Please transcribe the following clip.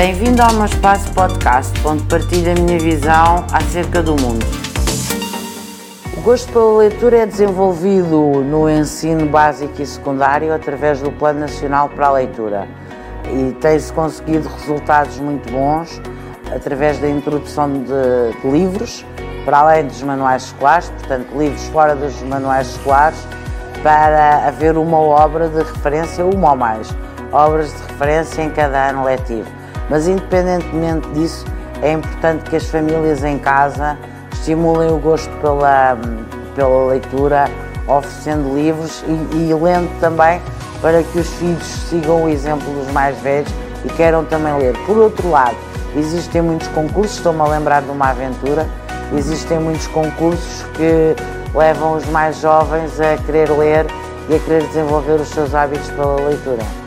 Bem-vindo ao meu espaço podcast, onde partilho a minha visão acerca do mundo. O gosto pela leitura é desenvolvido no ensino básico e secundário através do Plano Nacional para a Leitura e tem-se conseguido resultados muito bons através da introdução de, livros, para além dos manuais escolares, portanto, livros fora dos manuais escolares, para haver uma obra de referência, uma ou mais, obras de referência em cada ano letivo. Mas, independentemente disso, é importante que as famílias em casa estimulem o gosto pela, pela leitura, oferecendo livros e, e lendo também para que os filhos sigam o exemplo dos mais velhos e queiram também ler. Por outro lado, existem muitos concursos, estou-me a lembrar de uma aventura, existem muitos concursos que levam os mais jovens a querer ler e a querer desenvolver os seus hábitos pela leitura.